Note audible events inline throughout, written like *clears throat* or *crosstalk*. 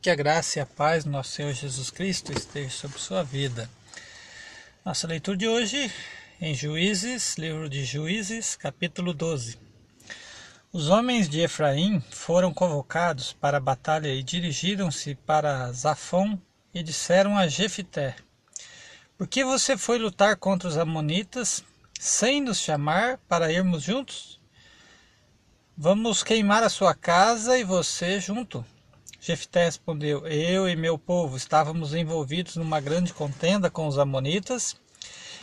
Que a graça e a paz do nosso Senhor Jesus Cristo esteja sobre sua vida. Nossa leitura de hoje em Juízes, livro de Juízes, capítulo 12. Os homens de Efraim foram convocados para a batalha e dirigiram-se para Zafon e disseram a Jefité: Por que você foi lutar contra os amonitas sem nos chamar para irmos juntos? Vamos queimar a sua casa e você junto. Jefté respondeu: Eu e meu povo estávamos envolvidos numa grande contenda com os amonitas,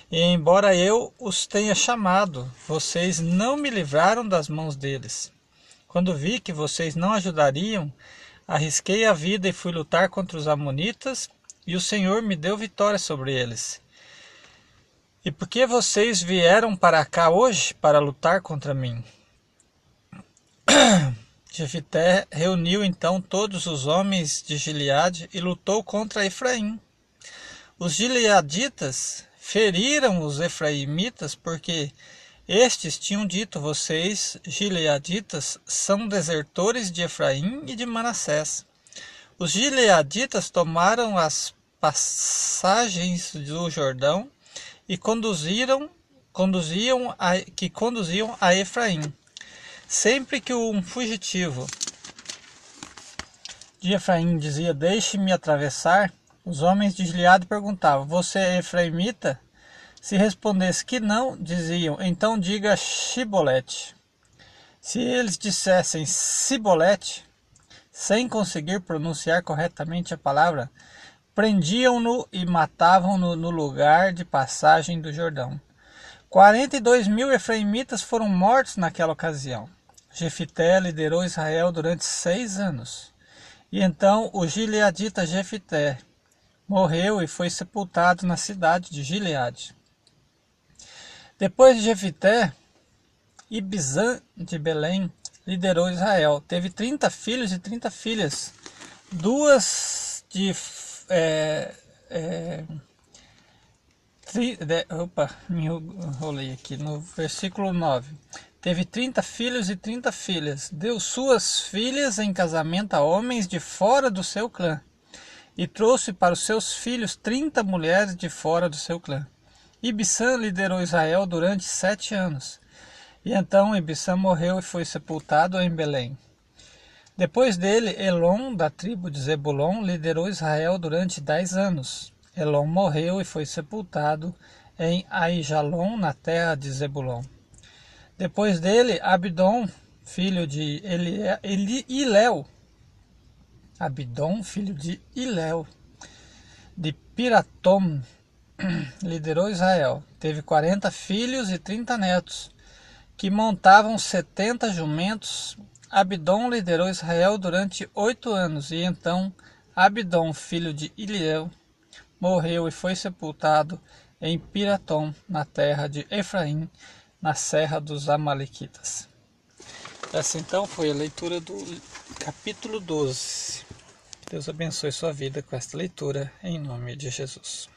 e embora eu os tenha chamado, vocês não me livraram das mãos deles. Quando vi que vocês não ajudariam, arrisquei a vida e fui lutar contra os amonitas, e o Senhor me deu vitória sobre eles. E por que vocês vieram para cá hoje para lutar contra mim? *clears throat* Jefité reuniu então todos os homens de Gileade e lutou contra Efraim. Os gileaditas feriram os efraimitas porque estes tinham dito: Vocês, gileaditas, são desertores de Efraim e de Manassés. Os gileaditas tomaram as passagens do Jordão e conduziram, conduziam a, que conduziam a Efraim. Sempre que um fugitivo de Efraim dizia: Deixe-me atravessar, os homens de Gileade perguntavam: Você é efraimita? Se respondesse que não, diziam: Então diga Shibolete. Se eles dissessem Sibolete, sem conseguir pronunciar corretamente a palavra, prendiam-no e matavam-no no lugar de passagem do Jordão. Quarenta e dois mil efraimitas foram mortos naquela ocasião. Jefité liderou Israel durante seis anos. E então o gileadita Jefité morreu e foi sepultado na cidade de Gileade. Depois de Jefité, Ibizã de Belém liderou Israel. Teve 30 filhos e 30 filhas. Duas de. É, é, tri, de, opa, me enrolei aqui no versículo 9. Teve trinta filhos e trinta filhas. Deu suas filhas em casamento a homens de fora do seu clã. E trouxe para os seus filhos trinta mulheres de fora do seu clã. Ibissã liderou Israel durante sete anos. E então Ibissã morreu e foi sepultado em Belém. Depois dele, Elon, da tribo de Zebulon, liderou Israel durante dez anos. Elon morreu e foi sepultado em Aijalon, na terra de Zebulon. Depois dele, Abdon, filho de Eli, Iléu. Abdon, filho de Iléu, de Piratom, *clears throat* liderou Israel. Teve 40 filhos e 30 netos, que montavam 70 jumentos. Abdon liderou Israel durante oito anos, e então Abdon, filho de Iliel, morreu e foi sepultado em Piratom, na terra de Efraim, na Serra dos Amalequitas. Essa então foi a leitura do capítulo 12. Deus abençoe sua vida com esta leitura, em nome de Jesus.